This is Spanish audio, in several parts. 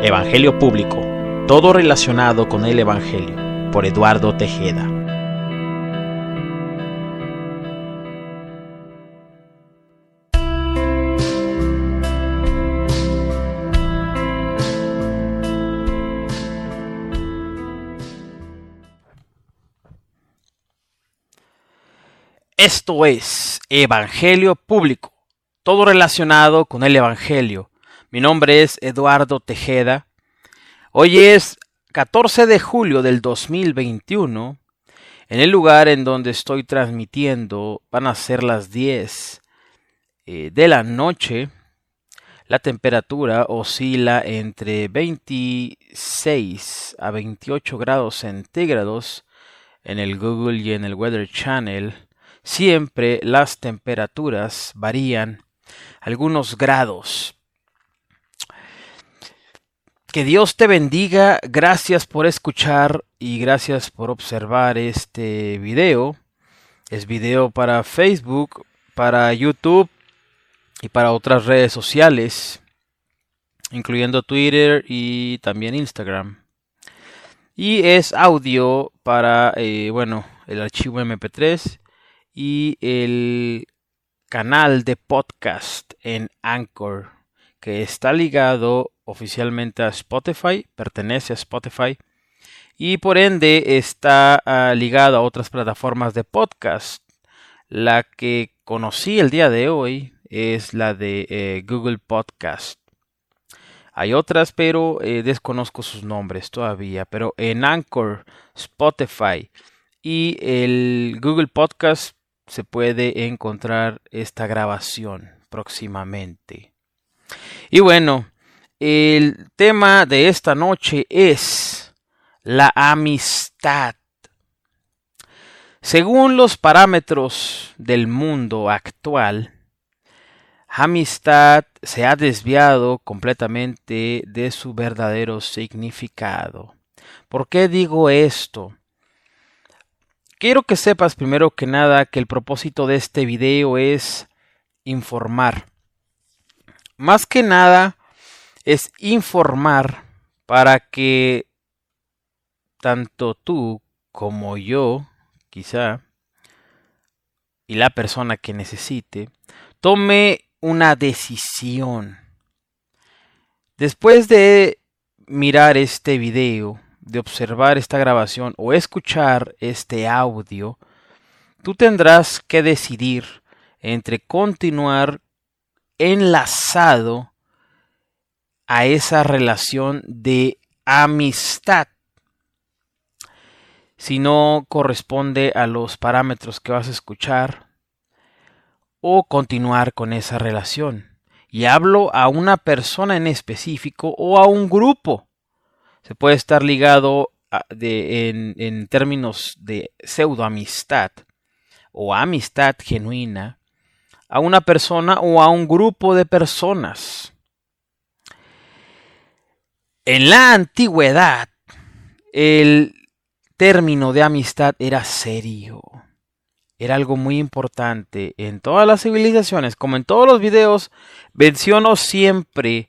Evangelio Público, todo relacionado con el Evangelio, por Eduardo Tejeda. Esto es Evangelio Público, todo relacionado con el Evangelio. Mi nombre es Eduardo Tejeda. Hoy es 14 de julio del 2021. En el lugar en donde estoy transmitiendo van a ser las 10 eh, de la noche. La temperatura oscila entre 26 a 28 grados centígrados en el Google y en el Weather Channel siempre las temperaturas varían algunos grados. Que Dios te bendiga, gracias por escuchar y gracias por observar este video. Es video para Facebook, para YouTube y para otras redes sociales, incluyendo Twitter y también Instagram. Y es audio para, eh, bueno, el archivo MP3 y el canal de podcast en Anchor que está ligado oficialmente a Spotify, pertenece a Spotify y por ende está ah, ligado a otras plataformas de podcast. La que conocí el día de hoy es la de eh, Google Podcast. Hay otras, pero eh, desconozco sus nombres todavía. Pero en Anchor, Spotify y el Google Podcast se puede encontrar esta grabación próximamente. Y bueno, el tema de esta noche es la amistad. Según los parámetros del mundo actual, amistad se ha desviado completamente de su verdadero significado. ¿Por qué digo esto? Quiero que sepas primero que nada que el propósito de este video es informar. Más que nada es informar para que tanto tú como yo, quizá, y la persona que necesite, tome una decisión. Después de mirar este video, de observar esta grabación o escuchar este audio, tú tendrás que decidir entre continuar enlazado a esa relación de amistad si no corresponde a los parámetros que vas a escuchar o continuar con esa relación. Y hablo a una persona en específico o a un grupo se puede estar ligado en, términos de pseudo amistad o amistad genuina a una persona o a un grupo de personas. En la antigüedad, el término de amistad era serio. Era algo muy importante. En todas las civilizaciones, como en todos los videos, menciono siempre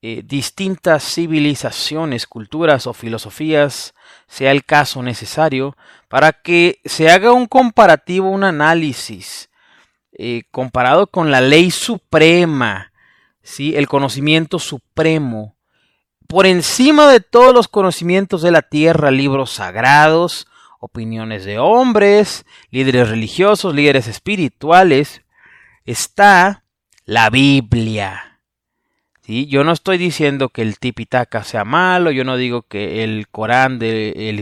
eh, distintas civilizaciones, culturas o filosofías, sea el caso necesario, para que se haga un comparativo, un análisis, eh, comparado con la ley suprema, ¿sí? el conocimiento supremo, por encima de todos los conocimientos de la tierra, libros sagrados, opiniones de hombres, líderes religiosos, líderes espirituales, está la Biblia yo no estoy diciendo que el tipitaka sea malo, yo no digo que el Corán del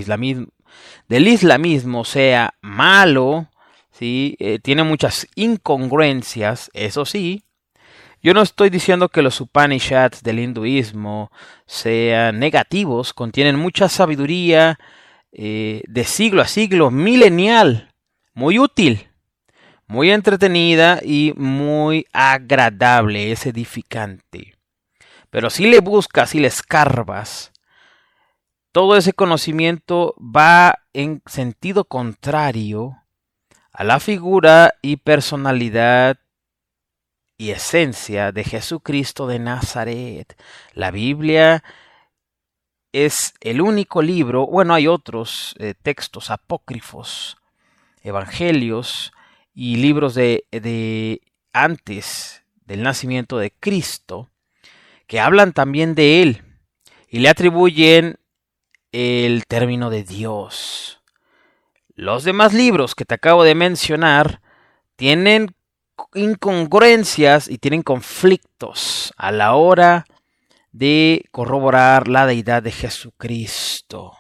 islamismo sea malo, ¿sí? Eh, tiene muchas incongruencias, eso sí. Yo no estoy diciendo que los Upanishads del hinduismo sean negativos, contienen mucha sabiduría eh, de siglo a siglo, milenial, muy útil, muy entretenida y muy agradable, es edificante. Pero si le buscas y le escarbas, todo ese conocimiento va en sentido contrario a la figura y personalidad y esencia de Jesucristo de Nazaret. La Biblia es el único libro, bueno, hay otros eh, textos apócrifos, evangelios y libros de, de antes del nacimiento de Cristo, que hablan también de Él y le atribuyen el término de Dios. Los demás libros que te acabo de mencionar tienen incongruencias y tienen conflictos a la hora de corroborar la deidad de Jesucristo.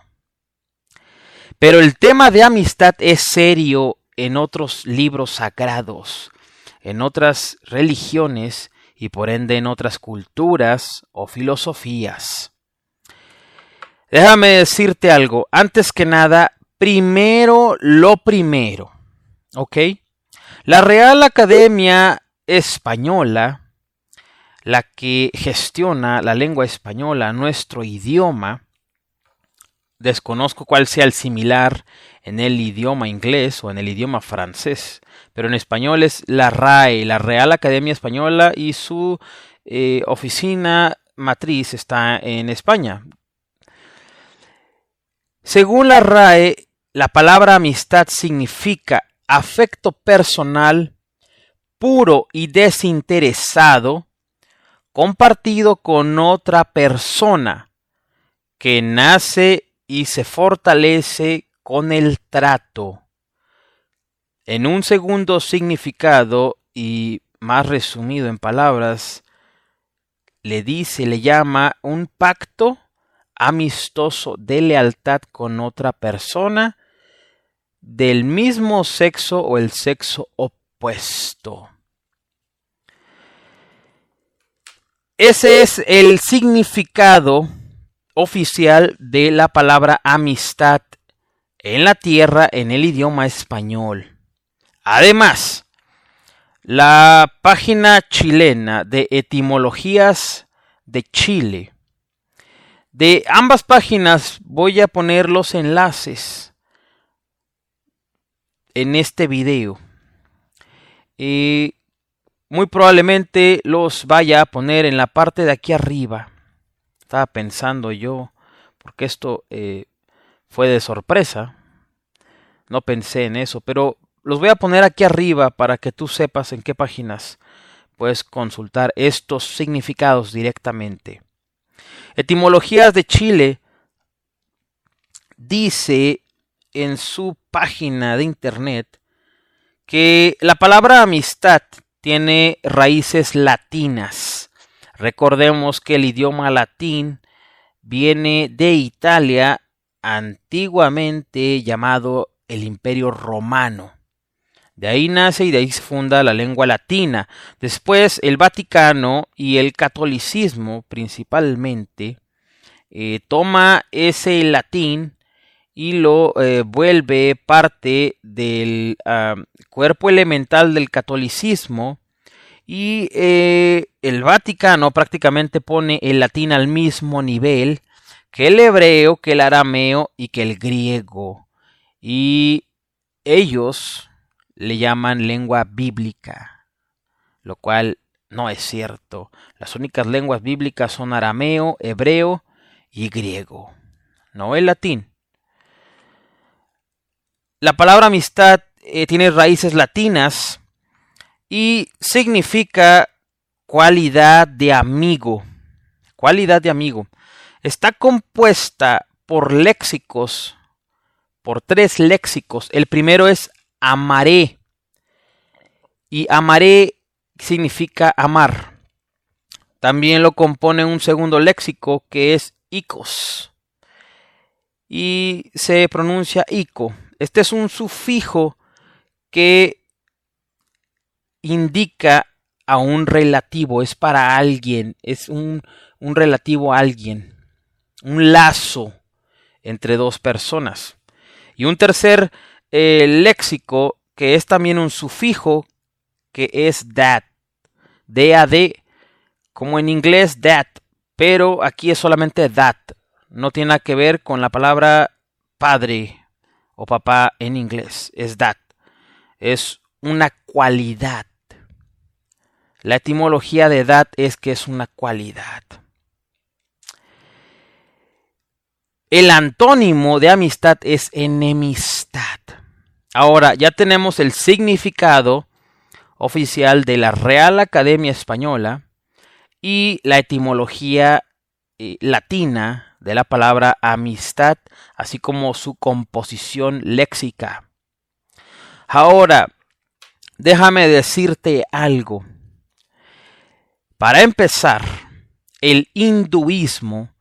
Pero el tema de amistad es serio en otros libros sagrados, en otras religiones y por ende en otras culturas o filosofías. Déjame decirte algo, antes que nada, primero lo primero, ¿ok? La Real Academia Española, la que gestiona la lengua española, nuestro idioma, desconozco cuál sea el similar en el idioma inglés o en el idioma francés, pero en español es la RAE, la Real Academia Española, y su eh, oficina matriz está en España. Según la RAE, la palabra amistad significa afecto personal puro y desinteresado compartido con otra persona que nace y se fortalece con el trato. En un segundo significado y más resumido en palabras, le dice, le llama un pacto amistoso de lealtad con otra persona del mismo sexo o el sexo opuesto. Ese es el significado oficial de la palabra amistad en la tierra en el idioma español. Además, la página chilena de etimologías de Chile. De ambas páginas voy a poner los enlaces en este video. Y muy probablemente los vaya a poner en la parte de aquí arriba. Estaba pensando yo, porque esto eh, fue de sorpresa. No pensé en eso, pero los voy a poner aquí arriba para que tú sepas en qué páginas puedes consultar estos significados directamente. Etimologías de Chile dice en su página de internet que la palabra amistad tiene raíces latinas. Recordemos que el idioma latín viene de Italia, antiguamente llamado el Imperio Romano. De ahí nace y de ahí se funda la lengua latina. Después el Vaticano y el catolicismo principalmente eh, toma ese latín y lo eh, vuelve parte del cuerpo elemental del catolicismo y eh, el Vaticano prácticamente pone el latín al mismo nivel que el hebreo, que el arameo y que el griego. Y ellos le llaman lengua bíblica, lo cual no es cierto. Las únicas lenguas bíblicas son arameo, hebreo y griego, no el latín. La palabra amistad eh, tiene raíces latinas y significa cualidad de amigo. Cualidad de amigo. Está compuesta por léxicos, por tres léxicos. El primero es amaré. Y amaré significa amar. También lo compone un segundo léxico que es icos. Y se pronuncia ico. Este es un sufijo que indica a un relativo, es para alguien, es un, relativo a alguien, un lazo entre dos personas. Y un tercer eh, léxico que es también un sufijo que es that, D-A-D, como en inglés that, pero aquí es solamente that, no tiene nada que ver con la palabra padre o papá en inglés, es that. Es una cualidad. La etimología de edad es que es una cualidad. El antónimo de amistad es enemistad. Ahora ya tenemos el significado oficial de la Real Academia Española y la etimología eh, latina de la palabra amistad, así como su composición léxica. Ahora, déjame decirte algo. Para empezar, el hinduismo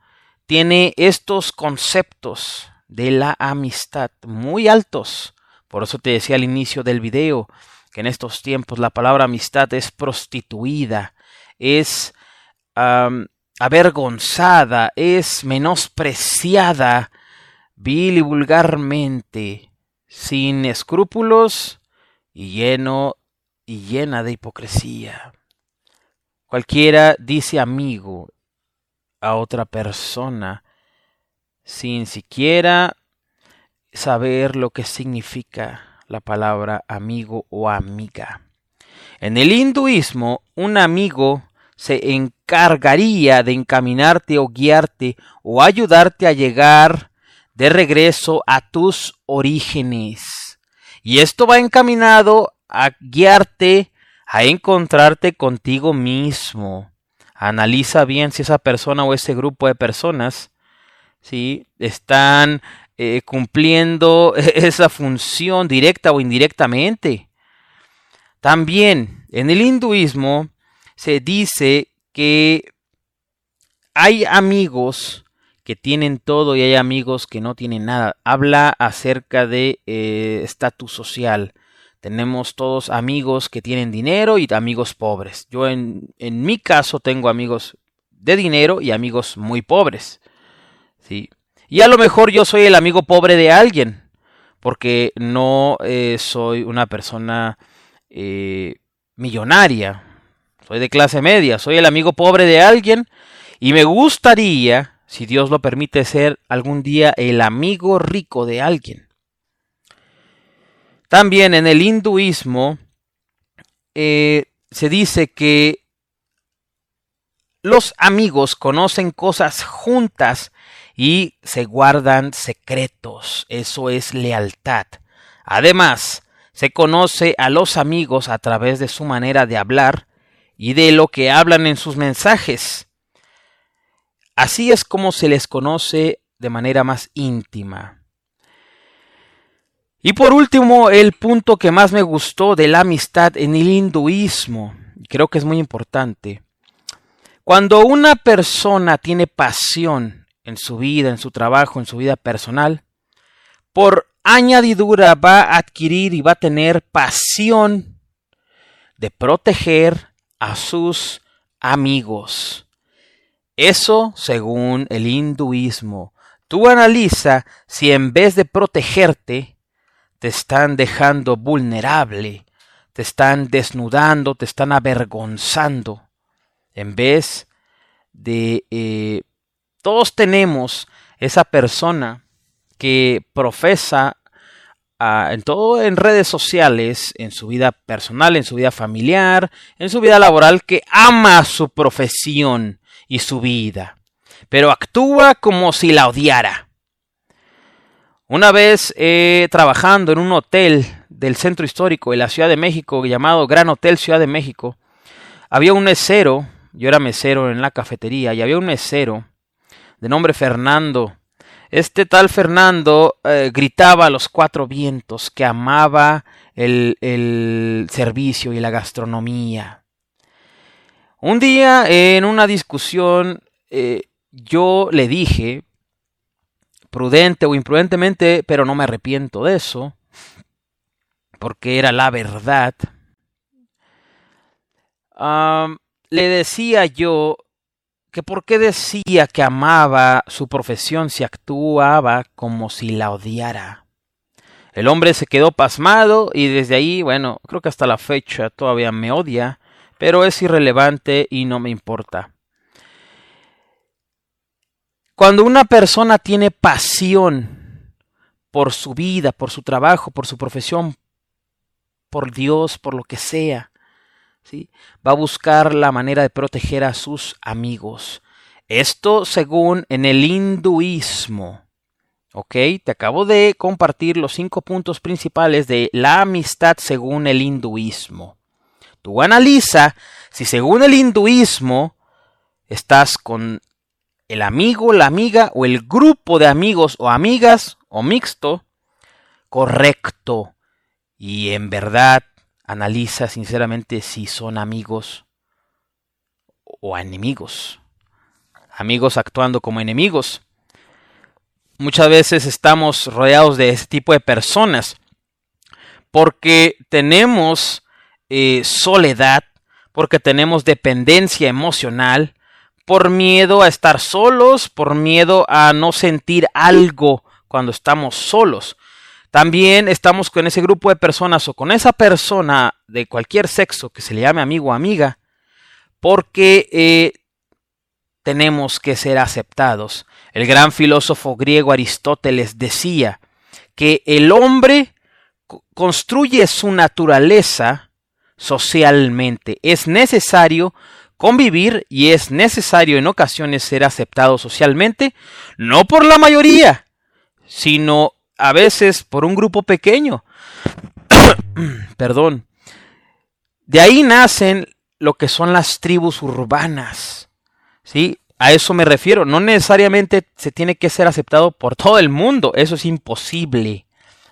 tiene estos conceptos de la amistad muy altos. Por eso te decía al inicio del video que en estos tiempos la palabra amistad es prostituida, es avergonzada, es menospreciada vil y vulgarmente, sin escrúpulos y lleno y llena de hipocresía. Cualquiera dice amigo a otra persona sin siquiera saber lo que significa la palabra amigo o amiga. En el hinduismo, un amigo se encargaría de encaminarte o guiarte o ayudarte a llegar de regreso a tus orígenes. Y esto va encaminado a guiarte a encontrarte contigo mismo, Analiza bien si esa persona o ese grupo de personas ¿sí? están eh, cumpliendo esa función directa o indirectamente. También en el hinduismo se dice que hay amigos que tienen todo y hay amigos que no tienen nada. Habla acerca de eh, estatus social. Tenemos todos amigos que tienen dinero y amigos pobres. Yo en, en mi caso tengo amigos de dinero y amigos muy pobres. ¿sí? Y a lo mejor yo soy el amigo pobre de alguien, porque no eh, soy una persona eh, millonaria. Soy de clase media, soy el amigo pobre de alguien y me gustaría, si Dios lo permite, ser algún día el amigo rico de alguien. También en el hinduismo eh, se dice que los amigos conocen cosas juntas y se guardan secretos. Eso es lealtad. Además, se conoce a los amigos a través de su manera de hablar y de lo que hablan en sus mensajes. Así es como se les conoce de manera más íntima. Y por último, el punto que más me gustó de la amistad en el hinduismo, creo que es muy importante. Cuando una persona tiene pasión en su vida, en su trabajo, en su vida personal, por añadidura va a adquirir y va a tener pasión de proteger a sus amigos. Eso según el hinduismo. Tú analiza si en vez de protegerte, te están dejando vulnerable, te están desnudando, te están avergonzando, en vez de... Eh, todos tenemos esa persona que profesa ah, en todo en redes sociales, en su vida personal, en su vida familiar, en su vida laboral, que ama su profesión y su vida, pero actúa como si la odiara. Una vez eh, trabajando en un hotel del centro histórico de la Ciudad de México llamado Gran Hotel Ciudad de México, había un mesero, yo era mesero en la cafetería, y había un mesero de nombre Fernando. Este tal Fernando eh, gritaba a los cuatro vientos que amaba el, servicio y la gastronomía. Un día en una discusión eh, yo le dije, prudente o imprudentemente, pero no me arrepiento de eso, porque era la verdad. le decía yo que por qué decía que amaba su profesión si actuaba como si la odiara. El hombre se quedó pasmado y desde ahí, bueno, creo que hasta la fecha todavía me odia, pero es irrelevante y no me importa. Cuando una persona tiene pasión por su vida, por su trabajo, por su profesión, por Dios, por lo que sea, va a buscar la manera de proteger a sus amigos. Esto según en el hinduismo. ¿Ok? Te acabo de compartir los cinco puntos principales de la amistad según el hinduismo. Tú analiza si según el hinduismo estás con el amigo, la amiga o el grupo de amigos o amigas o mixto correcto y en verdad analiza sinceramente si son amigos o enemigos. Amigos actuando como enemigos. Muchas veces estamos rodeados de ese tipo de personas porque tenemos eh, soledad, porque tenemos dependencia emocional, por miedo a estar solos, por miedo a no sentir algo cuando estamos solos. También estamos con ese grupo de personas o con esa persona de cualquier sexo que se le llame amigo o amiga, porque eh, tenemos que ser aceptados. El gran filósofo griego Aristóteles decía que el hombre construye su naturaleza socialmente. Es necesario convivir y es necesario en ocasiones ser aceptado socialmente, no por la mayoría, sino a veces por un grupo pequeño. Perdón. De ahí nacen lo que son las tribus urbanas. ¿Sí? A eso me refiero. No necesariamente se tiene que ser aceptado por todo el mundo. Eso es imposible.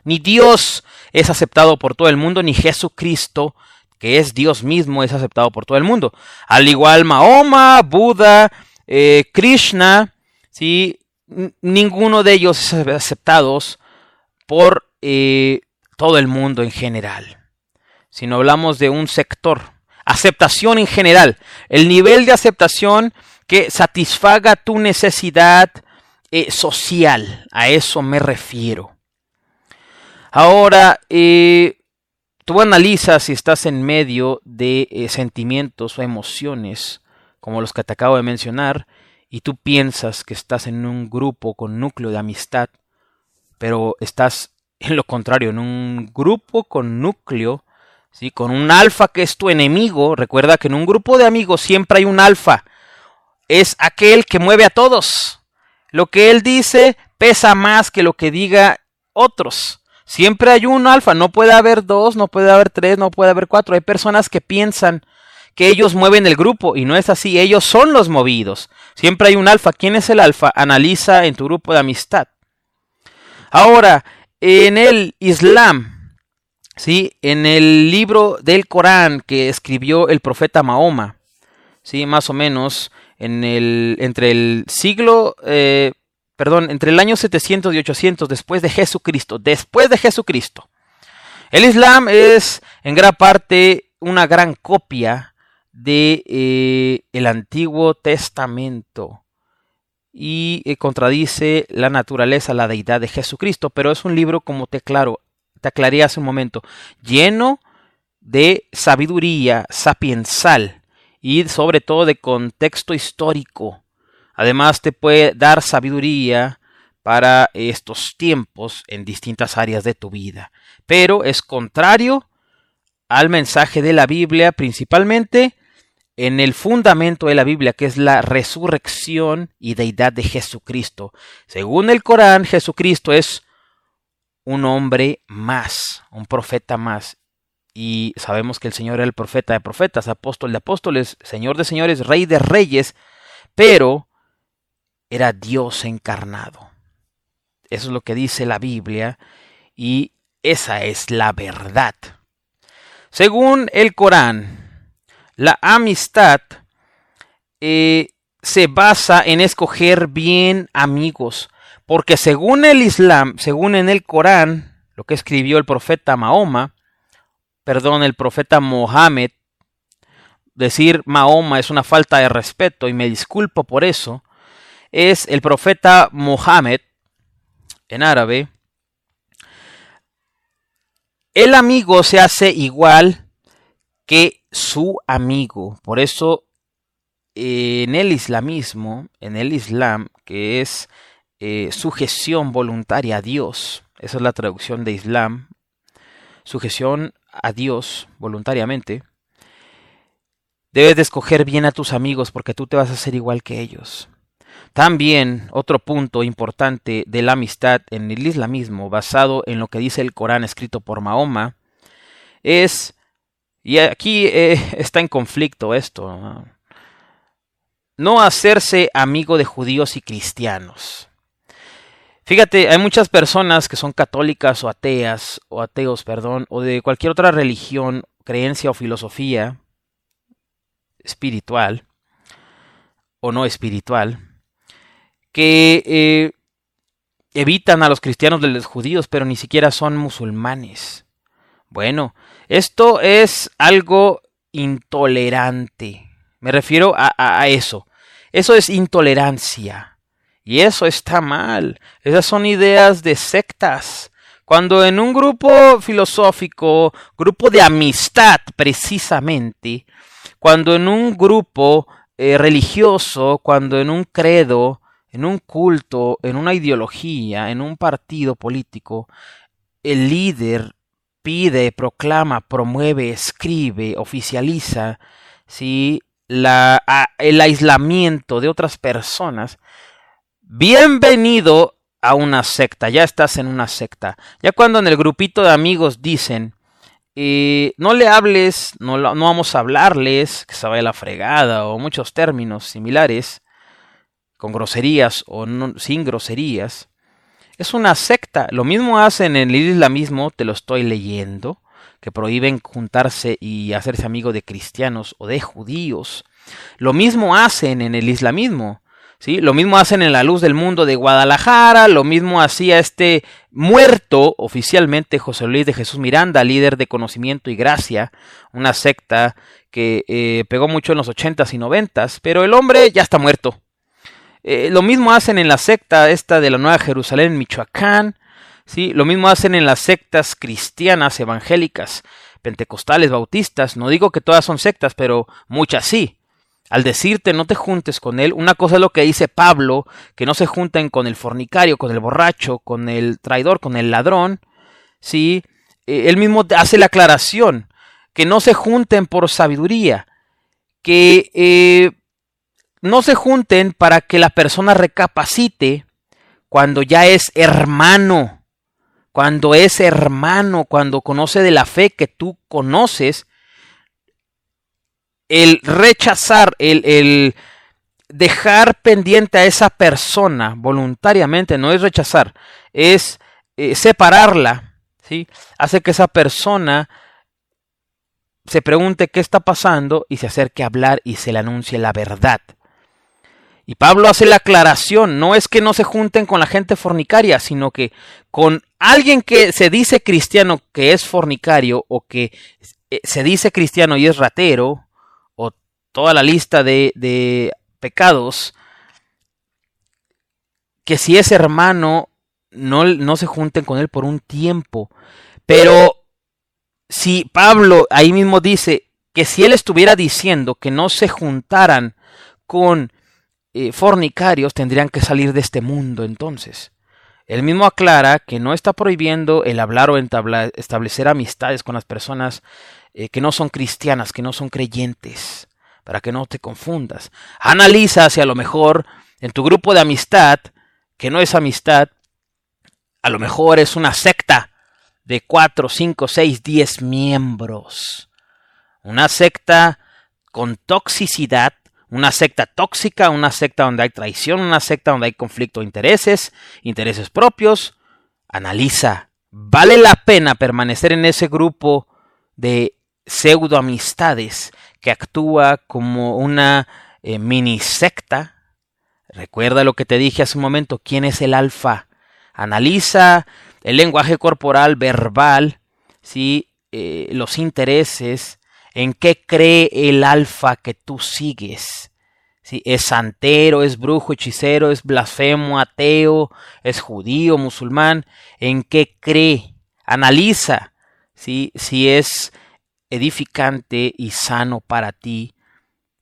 Ni Dios es aceptado por todo el mundo, ni Jesucristo, que es Dios mismo, es aceptado por todo el mundo. Al igual Mahoma, Buda, eh, Krishna, ¿sí? ninguno de ellos es aceptado por eh, todo el mundo en general, Si no hablamos de un sector. Aceptación en general, el nivel de aceptación que satisfaga tu necesidad eh, social, a eso me refiero. Ahora, eh, tú analizas si estás en medio de sentimientos o emociones como los que te acabo de mencionar, y tú piensas que estás en un grupo con núcleo de amistad, pero estás en lo contrario, en un grupo con núcleo, ¿sí? con un alfa que es tu enemigo. Recuerda que en un grupo de amigos siempre hay un alfa. Es aquel que mueve a todos. Lo que él dice pesa más que lo que diga otros. Siempre hay un alfa, no puede haber dos, no puede haber tres, no puede haber cuatro. Hay personas que piensan que ellos mueven el grupo y no es así, ellos son los movidos. Siempre hay un alfa. ¿Quién es el alfa? Analiza en tu grupo de amistad. Ahora, en el Islam, ¿sí? en el libro del Corán que escribió el profeta Mahoma, ¿sí? más o menos en el, entre el siglo, eh, perdón, entre el año 700 y 800 después de Jesucristo, después de Jesucristo. El Islam es en gran parte una gran copia de eh, Antiguo Testamento y eh, contradice la naturaleza, la deidad de Jesucristo, pero es un libro, como te aclaro, te aclaré hace un momento, lleno de sabiduría sapiensal y sobre todo de contexto histórico. Además te puede dar sabiduría para estos tiempos en distintas áreas de tu vida. Pero es contrario al mensaje de la Biblia, principalmente en el fundamento de la Biblia, que es la resurrección y deidad de Jesucristo. Según el Corán, Jesucristo es un hombre más, un profeta más. Y sabemos que el Señor era el profeta de profetas, apóstol de apóstoles, Señor de señores, rey de reyes, pero era Dios encarnado. Eso es lo que dice la Biblia y esa es la verdad. Según el Corán, la amistad eh, se basa en escoger bien amigos, porque según el Islam, según en el Corán, lo que escribió el profeta Mahoma, perdón, el profeta Mohammed, decir Mahoma es una falta de respeto y me disculpo por eso, es el profeta Mohammed en árabe. El amigo se hace igual que su amigo. Por eso en el islamismo, en el islam, que es eh, sujeción voluntaria a Dios, esa es la traducción de islam, sujeción a Dios voluntariamente, debes de escoger bien a tus amigos porque tú te vas a hacer igual que ellos. También otro punto importante de la amistad en el islamismo, basado en lo que dice el Corán escrito por Mahoma, es, y aquí eh, está en conflicto esto, no hacerse amigo de judíos y cristianos. Fíjate, hay muchas personas que son católicas o ateas, o ateos, perdón, o de cualquier otra religión, creencia o filosofía espiritual, o no espiritual, que eh, evitan a los cristianos de los judíos, pero ni siquiera son musulmanes. Bueno, esto es algo intolerante. Me refiero a, eso. Eso es intolerancia. Y eso está mal. Esas son ideas de sectas. Cuando en un grupo filosófico, grupo de amistad precisamente, cuando en un grupo eh, religioso, cuando en un credo, en un culto, en una ideología, en un partido político, el líder pide, proclama, promueve, escribe, oficializa, ¿sí? El aislamiento de otras personas, bienvenido a una secta, ya estás en una secta. Ya cuando en el grupito de amigos dicen, eh, no le hables, no, no, vamos a hablarles, que se vaya la fregada, o muchos términos similares, con groserías o sin groserías, es una secta. Lo mismo hacen en el islamismo, te lo estoy leyendo, que prohíben juntarse y hacerse amigo de cristianos o de judíos. Lo mismo hacen en el islamismo. ¿Sí? Lo mismo hacen en la luz del mundo de Guadalajara, lo mismo hacía este muerto oficialmente José Luis de Jesús Miranda, líder de conocimiento y gracia, una secta que eh, pegó mucho en los ochentas y noventas, pero el hombre ya está muerto. Eh, lo mismo hacen en la secta esta de la Nueva Jerusalén Michoacán. ¿sí? Lo mismo hacen en las sectas cristianas, evangélicas, pentecostales, bautistas. No digo que todas son sectas, pero muchas sí. Al decirte no te juntes con él, una cosa es lo que dice Pablo, que no se junten con el fornicario, con el borracho, con el traidor, con el ladrón. ¿sí? Eh, él mismo hace la aclaración, que no se junten por sabiduría, que eh, no se junten para que la persona recapacite cuando ya es hermano, cuando es hermano, cuando conoce de la fe que tú conoces, el rechazar, el, dejar pendiente a esa persona voluntariamente, no es rechazar, es eh, separarla, ¿sí? hace que esa persona se pregunte qué está pasando y se acerque a hablar y se le anuncie la verdad. Y Pablo hace la aclaración, no es que no se junten con la gente fornicaria, sino que con alguien que se dice cristiano que es fornicario o que eh, se dice cristiano y es ratero, o toda la lista de, de pecados, que si es hermano, no, no se junten con él por un tiempo. Pero si Pablo ahí mismo dice que si él estuviera diciendo que no se juntaran con eh, fornicarios tendrían que salir de este mundo entonces. Él mismo aclara que no está prohibiendo el hablar o establecer amistades con las personas eh, que no son cristianas, que no son creyentes, para que no te confundas. Analiza si a lo mejor en tu grupo de amistad, que no es amistad, a lo mejor es una secta de 4, 5, 6, 10 miembros. Una secta con toxicidad una secta tóxica, una secta donde hay traición, una secta donde hay conflicto de intereses, intereses propios. Analiza, ¿vale la pena permanecer en ese grupo de pseudo amistades que actúa como una eh, mini secta? Recuerda lo que te dije hace un momento, ¿quién es el alfa? Analiza el lenguaje corporal, verbal, ¿sí? Eh, los intereses, en qué cree el alfa que tú sigues. Si es santero, es brujo, hechicero, es blasfemo, ateo, es judío, musulmán, en qué cree. Analiza si es edificante y sano para ti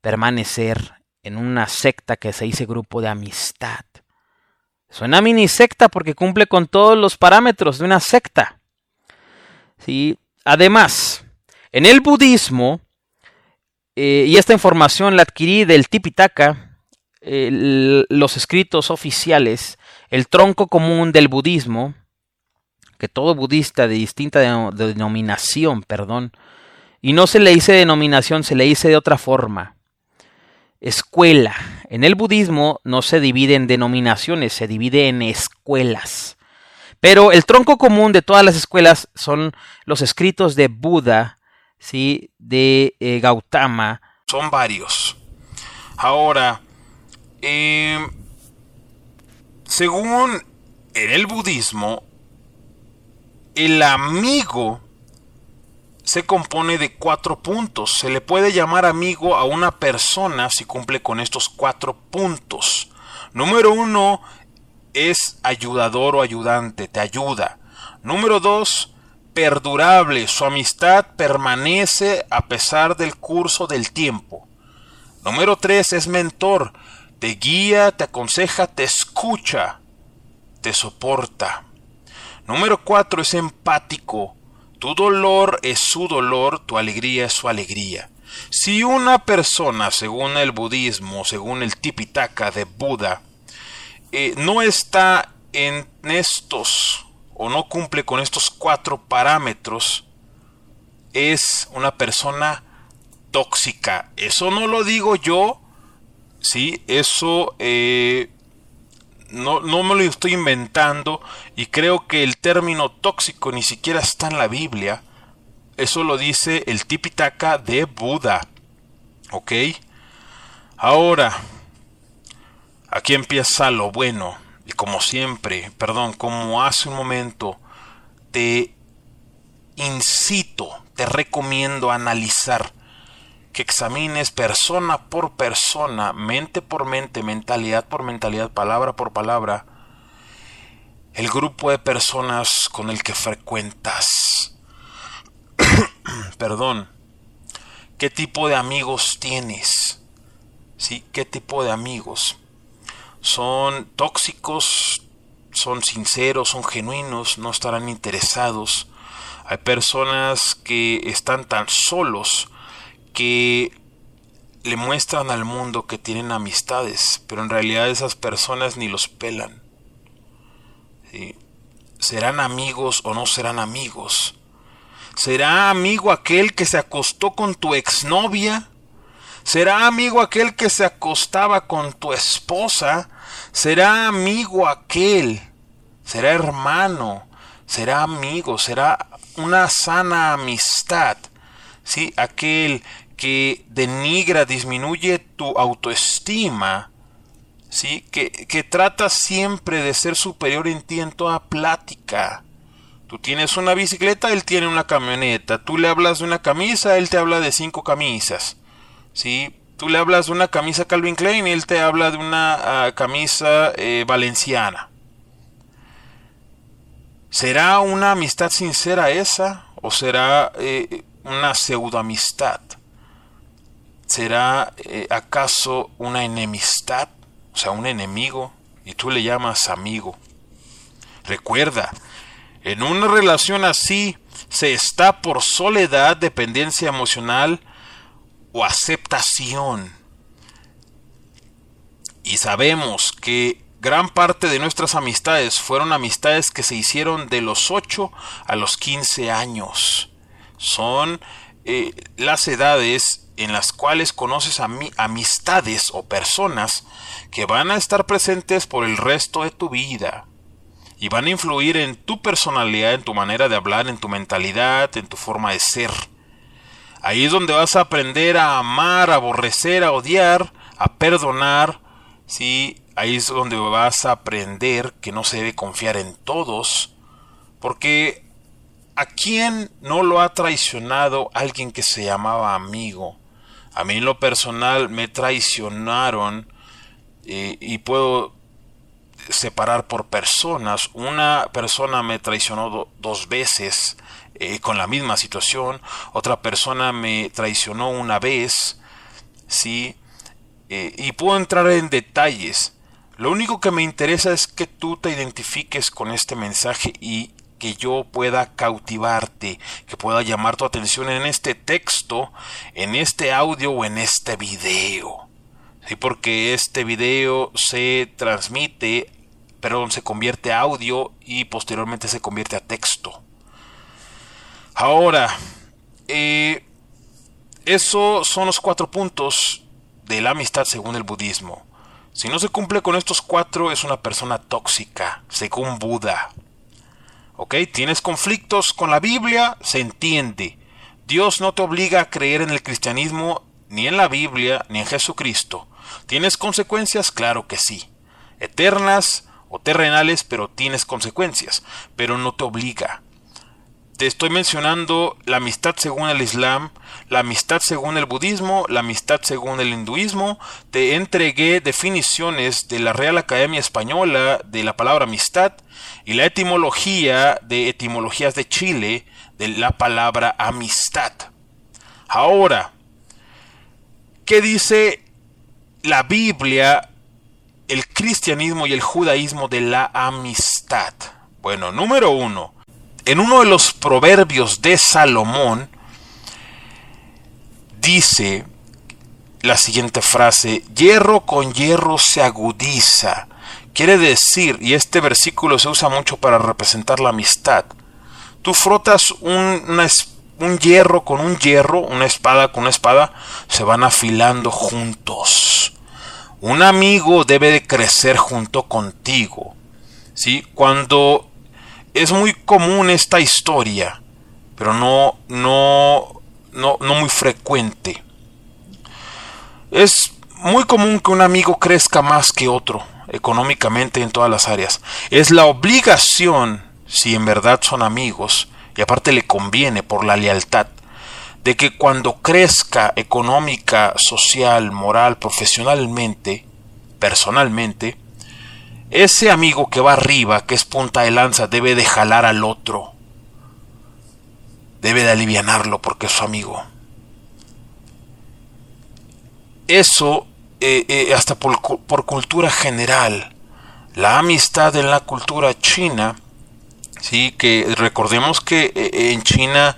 permanecer en una secta que se dice grupo de amistad. Suena mini secta porque cumple con todos los parámetros de una secta. ¿Sí? Además, en el budismo, eh, y esta información la adquirí del Tipitaka, los escritos oficiales, el tronco común del budismo, que todo budista de distinta denominación, perdón, y no se le dice denominación, se le dice de otra forma. Escuela. En el budismo no se divide en denominaciones, se divide en escuelas. Pero el tronco común de todas las escuelas son los escritos de Buda, ¿sí? de eh, Gautama. Son varios. Ahora, em, según en el budismo, el amigo se compone de cuatro puntos. Se le puede llamar amigo a una persona si cumple con estos cuatro puntos. Número uno es ayudador o ayudante, te ayuda. Número dos, perdurable, su amistad permanece a pesar del curso del tiempo. Número tres es mentor, te guía, te aconseja, te escucha, te soporta. Número cuatro es empático, tu dolor es su dolor, tu alegría es su alegría. Si una persona, según el budismo, según el Tipitaka de Buda, eh, no está en estos o no cumple con estos cuatro parámetros, es una persona tóxica. Eso no lo digo yo, sí, eso eh, no, me lo estoy inventando y creo que el término tóxico ni siquiera está en la Biblia. Eso lo dice el Tipitaka de Buda. ¿Ok? Ahora, aquí empieza lo bueno. Y como siempre, perdón, como hace un momento, te incito, te recomiendo analizar que examines persona por persona, mente por mente, mentalidad por mentalidad, palabra por palabra, el grupo de personas con el que frecuentas. Perdón. ¿Qué tipo de amigos tienes? ¿Sí? ¿Qué tipo de amigos? ¿Son tóxicos? ¿Son sinceros? ¿Son genuinos? ¿No estarán interesados? Hay personas que están tan solos que le muestran al mundo que tienen amistades, pero en realidad esas personas ni los pelan. ¿Serán amigos o no serán amigos? ¿Será amigo aquel que se acostó con tu exnovia? ¿Será amigo aquel que se acostaba con tu esposa? ¿Será amigo aquel? ¿Será hermano? ¿Será amigo? ¿Será una sana amistad? ¿Sí? Aquel que denigra, disminuye tu autoestima, ¿sí? que, que trata siempre de ser superior en ti en toda plática. Tú tienes una bicicleta, él tiene una camioneta. Tú le hablas de una camisa, él te habla de cinco camisas. ¿Sí? Tú le hablas de una camisa Calvin Klein y él te habla de una ah, camisa eh, valenciana. ¿Será una amistad sincera esa? ¿O será eh, una pseudo amistad? ¿Será eh, acaso una enemistad? O sea, un enemigo, y tú le llamas amigo. Recuerda, en una relación así se está por soledad, dependencia emocional o aceptación. Y sabemos que gran parte de nuestras amistades fueron amistades que se hicieron de los 8 a los 15 años. Son eh, las edades en las cuales conoces a amistades o personas que van a estar presentes por el resto de tu vida y van a influir en tu personalidad, en tu manera de hablar, en tu mentalidad, en tu forma de ser. Ahí es donde vas a aprender a amar, a aborrecer, a odiar, a perdonar, ¿sí? Ahí es donde vas a aprender que no se debe confiar en todos, porque ¿a quién no lo ha traicionado alguien que se llamaba amigo? A mí en lo personal me traicionaron eh, y puedo separar por personas. Una persona me traicionó dos veces eh, con la misma situación. Otra persona me traicionó una vez. Sí. Eh, y puedo entrar en detalles. Lo único que me interesa es que tú te identifiques con este mensaje y que yo pueda cautivarte, que pueda llamar tu atención en este texto, en este audio o en este video. Sí, porque este video se transmite, perdón, se convierte a audio y posteriormente se convierte a texto. Ahora, eh, esos son los cuatro puntos de la amistad según el budismo. Si no se cumple con estos cuatro, es una persona tóxica, según Buda. ¿Ok? Tienes conflictos con la Biblia, se entiende. Dios no te obliga a creer en el cristianismo, ni en la Biblia, ni en Jesucristo. ¿Tienes consecuencias? Claro que sí. Eternas o terrenales, pero tienes consecuencias. Pero no te obliga. Te estoy mencionando la amistad según el Islam, la amistad según el budismo, la amistad según el hinduismo. Te entregué definiciones de la Real Academia Española de la palabra amistad y la etimología de etimologías de Chile de la palabra amistad. Ahora, ¿qué dice la Biblia, el cristianismo y el judaísmo de la amistad? Bueno, número uno, en uno de los proverbios de Salomón dice la siguiente frase, hierro con hierro se agudiza. Quiere decir, y este versículo se usa mucho para representar la amistad, tú frotas un, un hierro con un hierro, una espada con una espada, se van afilando juntos. Un amigo debe de crecer junto contigo. ¿sí? Cuando es muy común esta historia, pero no, no, no, no muy frecuente. Es muy común que un amigo crezca más que otro, económicamente en todas las áreas. Es la obligación, si en verdad son amigos, y aparte le conviene por la lealtad, de que cuando crezca económica, social, moral, profesionalmente, personalmente, ese amigo que va arriba, que es punta de lanza, debe de jalar al otro. Debe de alivianarlo porque es su amigo. Eso, eh, eh, hasta por, por, cultura general, la amistad en la cultura china, sí, que recordemos que eh, en China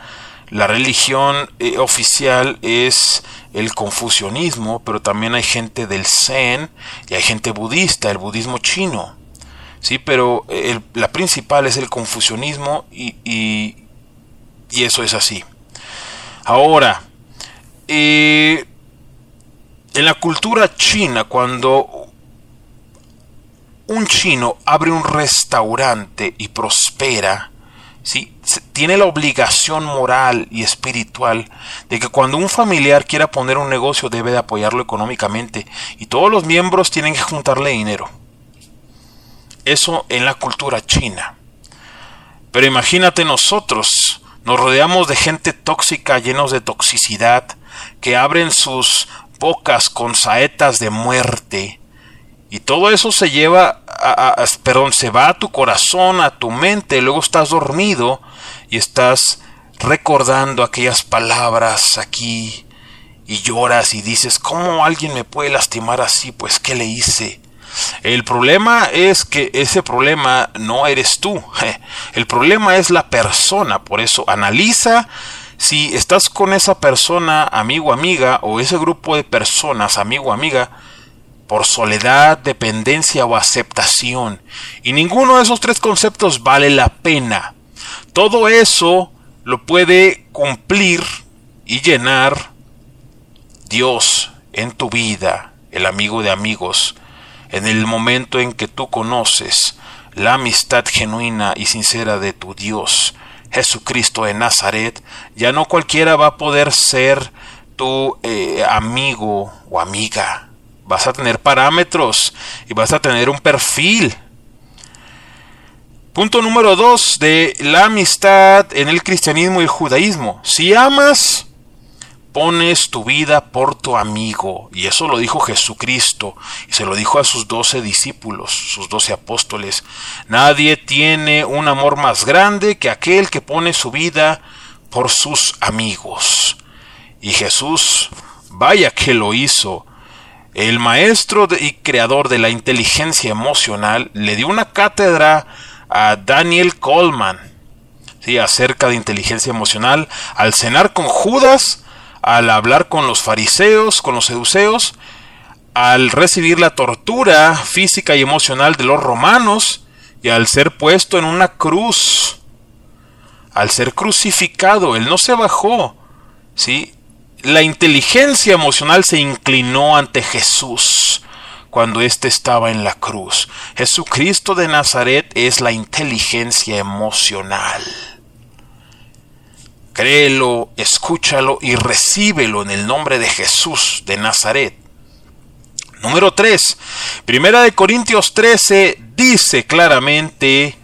la religión oficial es el confucianismo, pero también hay gente del Zen y hay gente budista, el budismo chino. Sí, pero la principal es el confucianismo y, y, eso es así. Ahora, eh, en la cultura china, cuando un chino abre un restaurante y prospera, ¿sí? tiene la obligación moral y espiritual de que cuando un familiar quiera poner un negocio debe de apoyarlo económicamente y todos los miembros tienen que juntarle dinero. Eso en la cultura china. Pero imagínate nosotros, nos rodeamos de gente tóxica, llenos de toxicidad, que abren sus bocas con saetas de muerte, y todo eso se lleva, a, perdón, se va a tu corazón, a tu mente, luego estás dormido y estás recordando aquellas palabras aquí y lloras y dices, ¿cómo alguien me puede lastimar así? Pues, ¿qué le hice? El problema es que ese problema no eres tú. El problema es la persona. Por eso analiza si estás con esa persona, amigo, amiga, o ese grupo de personas, amigo, amiga, por soledad, dependencia o aceptación. Y ninguno de esos tres conceptos vale la pena. Todo eso lo puede cumplir y llenar Dios en tu vida, el amigo de amigos, en el momento en que tú conoces la amistad genuina y sincera de tu Dios, Jesucristo de Nazaret, ya no cualquiera va a poder ser tu eh, amigo o amiga vas a tener parámetros y vas a tener un perfil. Punto número dos de la amistad en el cristianismo y el judaísmo. Si amas, pones tu vida por tu amigo. Y eso lo dijo Jesucristo y se lo dijo a sus doce discípulos, sus doce apóstoles. Nadie tiene un amor más grande que aquel que pone su vida por sus amigos. Y Jesús, vaya que lo hizo el maestro y creador de la inteligencia emocional le dio una cátedra a Daniel Coleman. ¿sí? acerca de inteligencia emocional al cenar con Judas, al hablar con los fariseos, con los seduceos, al recibir la tortura física y emocional de los romanos y al ser puesto en una cruz, al ser crucificado, él no se bajó, ¿sí? La inteligencia emocional se inclinó ante Jesús cuando éste estaba en la cruz. Jesucristo de Nazaret es la inteligencia emocional. Créelo, escúchalo y recíbelo en el nombre de Jesús de Nazaret. Número 3. Primera de Corintios 13 dice claramente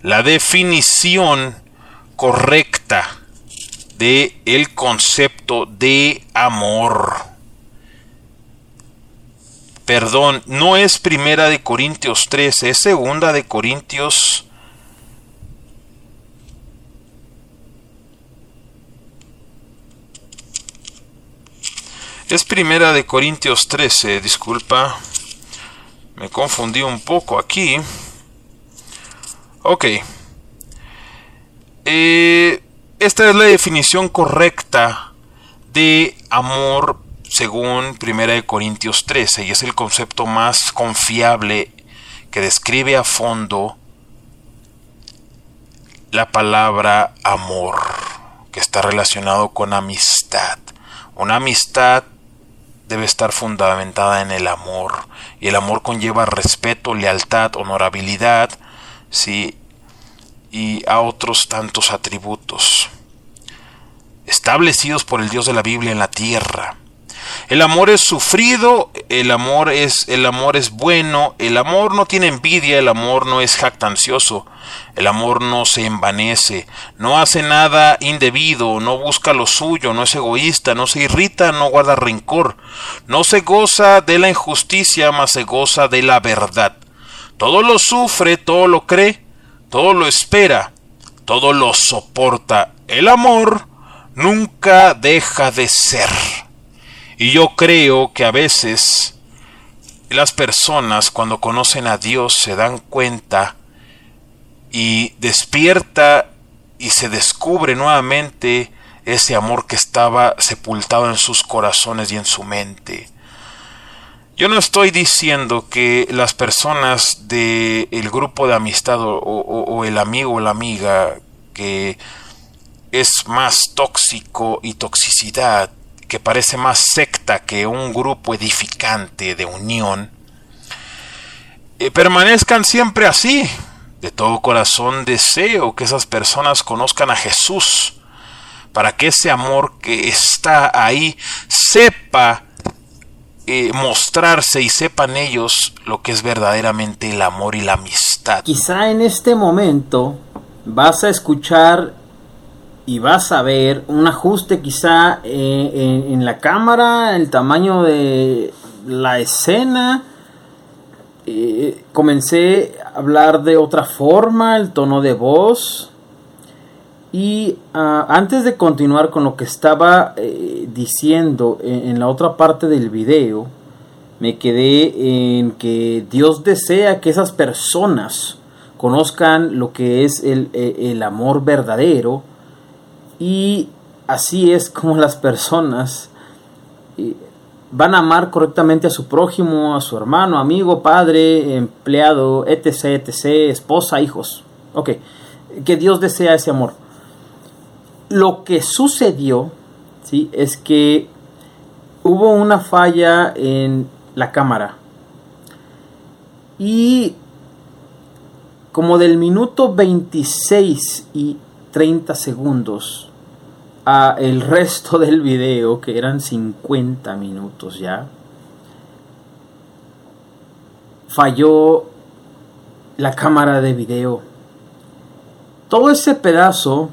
la definición correcta de el concepto de amor perdón, no es primera de Corintios 13, es segunda de Corintios Es primera de Corintios 13, disculpa. Me confundí un poco aquí. Ok. Eh, esta es la definición correcta de amor según 1 Corintios 13 y es el concepto más confiable que describe a fondo la palabra amor, que está relacionado con amistad. Una amistad debe estar fundamentada en el amor y el amor conlleva respeto, lealtad, honorabilidad, sí, y a otros tantos atributos establecidos por el Dios de la Biblia en la tierra. El amor es sufrido, el amor es el amor es bueno, el amor no tiene envidia, el amor no es jactancioso, el amor no se envanece, no hace nada indebido, no busca lo suyo, no es egoísta, no se irrita, no guarda rencor, no se goza de la injusticia, mas se goza de la verdad. Todo lo sufre, todo lo cree, todo lo espera, todo lo soporta. El amor nunca deja de ser. Y yo creo que a veces las personas cuando conocen a Dios se dan cuenta y despierta y se descubre nuevamente ese amor que estaba sepultado en sus corazones y en su mente. Yo no estoy diciendo que las personas del el grupo de amistad o, o el amigo o la amiga que es más tóxico y toxicidad que parece más secta que un grupo edificante de unión, eh, permanezcan siempre así. De todo corazón deseo que esas personas conozcan a Jesús, para que ese amor que está ahí sepa eh, mostrarse y sepan ellos lo que es verdaderamente el amor y la amistad. Quizá en este momento vas a escuchar y vas a ver un ajuste quizá eh, en, la cámara, el tamaño de la escena. Eh, comencé a hablar de otra forma, el tono de voz. Y ah, antes de continuar con lo que estaba eh, diciendo en, la otra parte del video, me quedé en que Dios desea que esas personas conozcan lo que es el, el amor verdadero y así es como las personas eh, van a amar correctamente a su prójimo, a su hermano, amigo, padre, empleado, etc., etc., esposa, hijos. Ok, que Dios desea ese amor. Lo que sucedió, ¿sí? Es que hubo una falla en la cámara. Y como del minuto 26 y 30 segundos a el resto del video, que eran 50 minutos ya, falló la cámara de video. Todo ese pedazo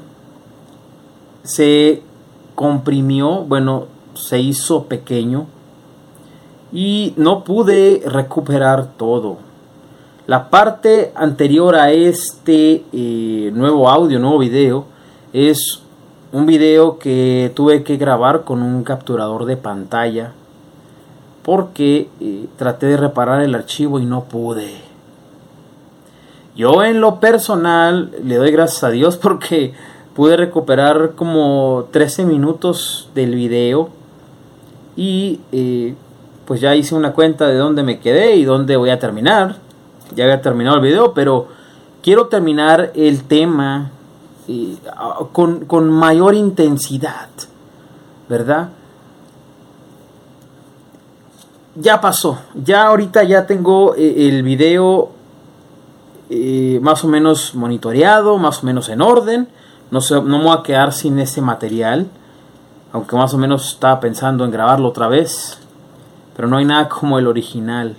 se comprimió, bueno, se hizo pequeño y no pude recuperar todo. La parte anterior a este eh, nuevo audio, nuevo video, es un video que tuve que grabar con un capturador de pantalla porque eh, traté de reparar el archivo y no pude. Yo en lo personal le doy gracias a Dios porque pude recuperar como 13 minutos del video y eh, pues ya hice una cuenta de dónde me quedé y dónde voy a terminar. Ya había terminado el video, pero quiero terminar el tema eh, con, con mayor intensidad, ¿verdad? Ya pasó, ya ahorita ya tengo eh, el video más o menos monitoreado, más o menos en orden. No, no me voy a quedar sin ese material, aunque más o menos estaba pensando en grabarlo otra vez, pero no hay nada como el original.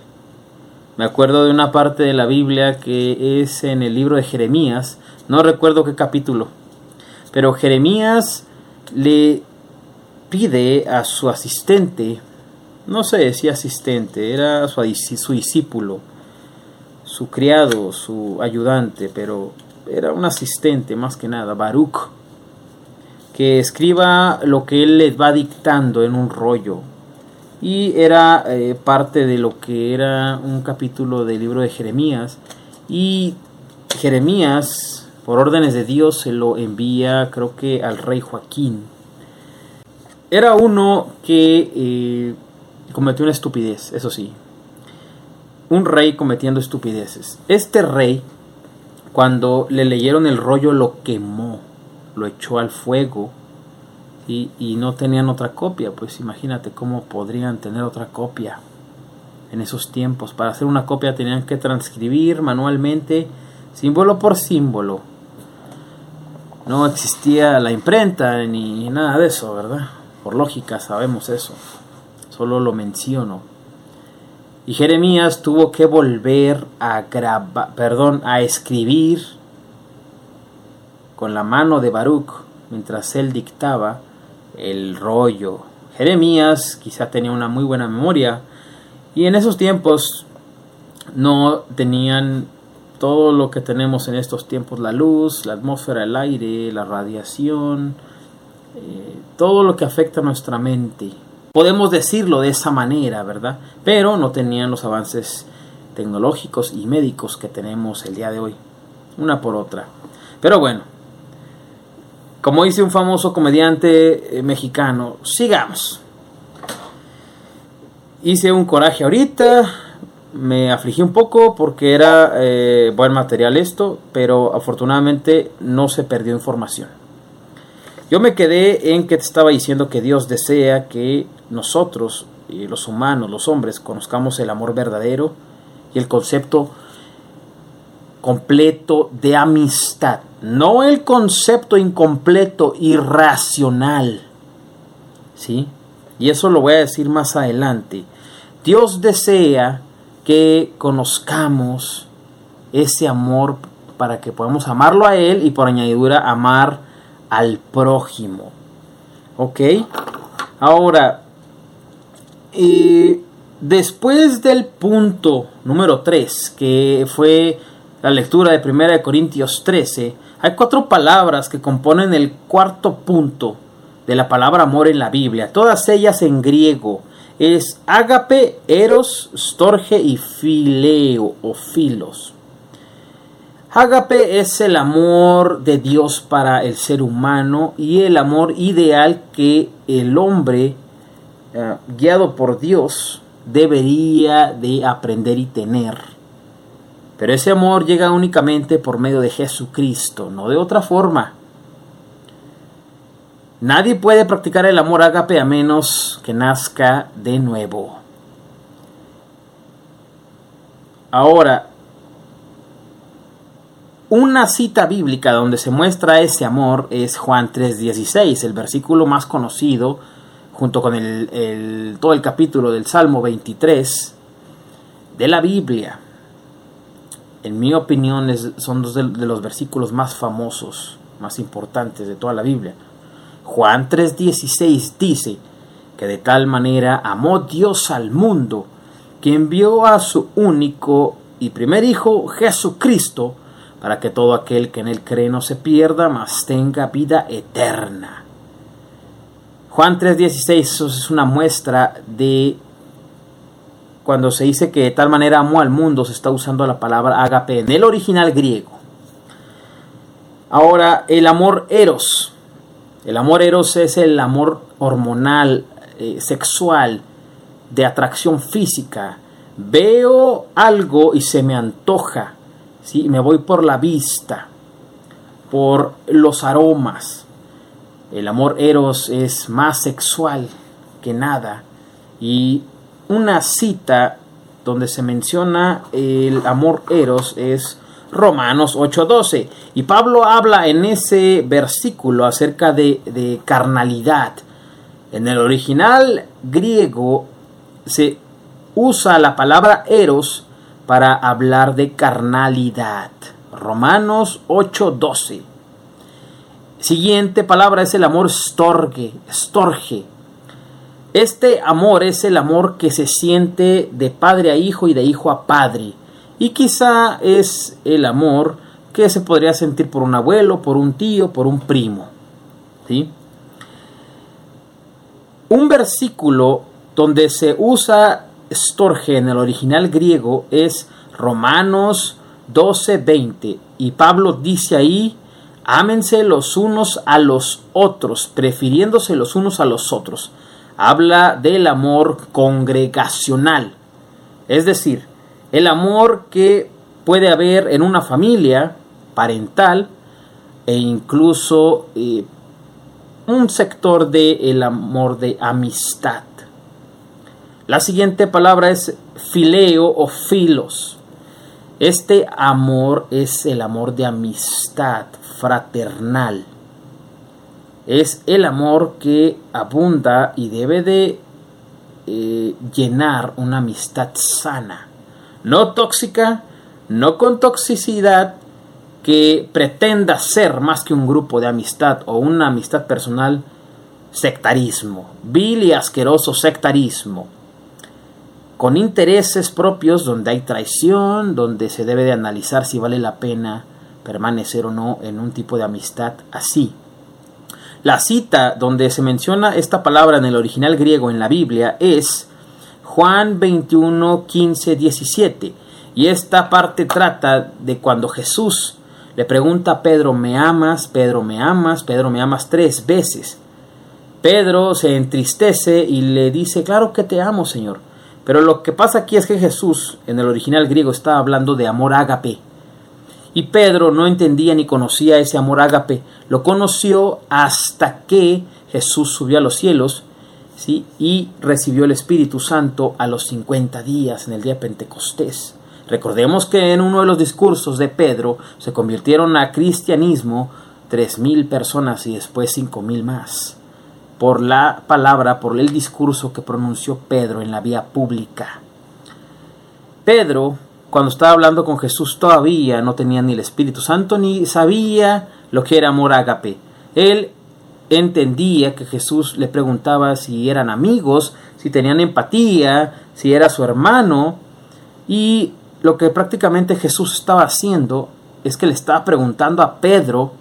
Me acuerdo de una parte de la Biblia que es en el libro de Jeremías, no recuerdo qué capítulo, pero Jeremías le pide a su asistente, no sé si asistente, era su discípulo, su criado, su ayudante, pero era un asistente más que nada, Baruch, que escriba lo que él les va dictando en un rollo, y era eh, parte de lo que era un capítulo del libro de Jeremías. Y Jeremías por órdenes de Dios se lo envía creo que al rey Joaquín. Era uno que eh, cometió una estupidez eso sí. Un rey cometiendo estupideces. Este rey cuando le leyeron el rollo lo quemó lo echó al fuego y, no tenían otra copia, pues imagínate cómo podrían tener otra copia en esos tiempos. Para hacer una copia tenían que transcribir manualmente, símbolo por símbolo. No existía la imprenta ni nada de eso, ¿verdad? Por lógica sabemos eso. Solo lo menciono. Y Jeremías tuvo que volver a grabar, perdón, a escribir con la mano de Baruch mientras él dictaba el rollo. Jeremías quizá tenía una muy buena memoria y en esos tiempos no tenían todo lo que tenemos en estos tiempos, la luz, la atmósfera, el aire, la radiación, eh, todo lo que afecta a nuestra mente. Podemos decirlo de esa manera, ¿verdad? Pero no tenían los avances tecnológicos y médicos que tenemos el día de hoy, una por otra. Pero bueno, como dice un famoso comediante eh, mexicano, sigamos. Hice un coraje ahorita, me afligí un poco porque era eh, buen material esto, pero afortunadamente no se perdió información. Yo me quedé en que te estaba diciendo que Dios desea que nosotros, los humanos, los hombres, conozcamos el amor verdadero y el concepto completo de amistad, no el concepto incompleto irracional. ¿Sí? Y eso lo voy a decir más adelante. Dios desea que conozcamos ese amor para que podamos amarlo a Él y por añadidura amar al prójimo. ¿Ok? Ahora, eh, después del punto número 3, que fue la lectura de 1 Corintios 13, hay cuatro palabras que componen el cuarto punto de la palabra amor en la Biblia, todas ellas en griego. Es ágape, eros, storge y fileo o filos. Ágape es el amor de Dios para el ser humano y el amor ideal que el hombre, eh, guiado por Dios, debería de aprender y tener. Pero ese amor llega únicamente por medio de Jesucristo, no de otra forma. Nadie puede practicar el amor ágape a menos que nazca de nuevo. Ahora, una cita bíblica donde se muestra ese amor es Juan 3:16, el versículo más conocido, junto con el, todo el capítulo del Salmo 23 de la Biblia en mi opinión, son dos de, los versículos más famosos, más importantes de toda la Biblia. Juan 3:16 dice que de tal manera amó Dios al mundo que envió a su único y primer Hijo Jesucristo para que todo aquel que en él cree no se pierda, mas tenga vida eterna. Juan 3:16 es una muestra de cuando se dice que de tal manera amó al mundo, se está usando la palabra agape en el original griego. Ahora, el amor eros. El amor eros es el amor hormonal, eh, sexual, de atracción física. Veo algo y se me antoja. ¿Sí? Me voy por la vista, por los aromas. El amor eros es más sexual que nada. Y una cita donde se menciona el amor eros es Romanos 8:12. Y Pablo habla en ese versículo acerca de, de, carnalidad. En el original griego se usa la palabra eros para hablar de carnalidad. Romanos 8:12. Siguiente palabra es el amor storge, storge. Este amor es el amor que se siente de padre a hijo y de hijo a padre. Y quizá es el amor que se podría sentir por un abuelo, por un tío, por un primo. ¿sí? Un versículo donde se usa en el original griego es Romanos 12:20 y Pablo dice ahí, ámense los unos a los otros, prefiriéndose los unos a los otros. Habla del amor congregacional, es decir, el amor que puede haber en una familia parental e incluso eh, un sector del el amor de amistad. La siguiente palabra es fileo o filos. Este amor es el amor de amistad fraternal. Es el amor que abunda y debe de eh, llenar una amistad sana no tóxica, no con toxicidad que pretenda ser más que un grupo de amistad o una amistad personal, sectarismo, vil y asqueroso sectarismo, con intereses propios donde hay traición, donde se debe de analizar si vale la pena permanecer o no en un tipo de amistad así. La cita donde se menciona esta palabra en el original griego en la Biblia es Juan 21, 15, 17. Y esta parte trata de cuando Jesús le pregunta a Pedro, ¿me amas? Pedro, ¿me amas? Pedro, ¿me amas? Tres veces. Pedro se entristece y le dice, claro que te amo, Señor. Pero lo que pasa aquí es que Jesús, en el original griego, está hablando de amor ágape. Y Pedro no entendía ni conocía ese amor ágape. Lo conoció hasta que Jesús subió a los cielos y recibió el Espíritu Santo a los 50 días en el día Pentecostés. Recordemos que en uno de los discursos de Pedro se convirtieron a cristianismo tres mil personas y después cinco mil más por la palabra, por el discurso que pronunció Pedro en la vía pública. Pedro, cuando estaba hablando con Jesús, todavía no tenía ni el Espíritu Santo ni sabía lo que era amor ágape. Él entendía que Jesús le preguntaba si eran amigos, si tenían empatía, si era su hermano, y lo que prácticamente Jesús estaba haciendo es que le estaba preguntando a Pedro.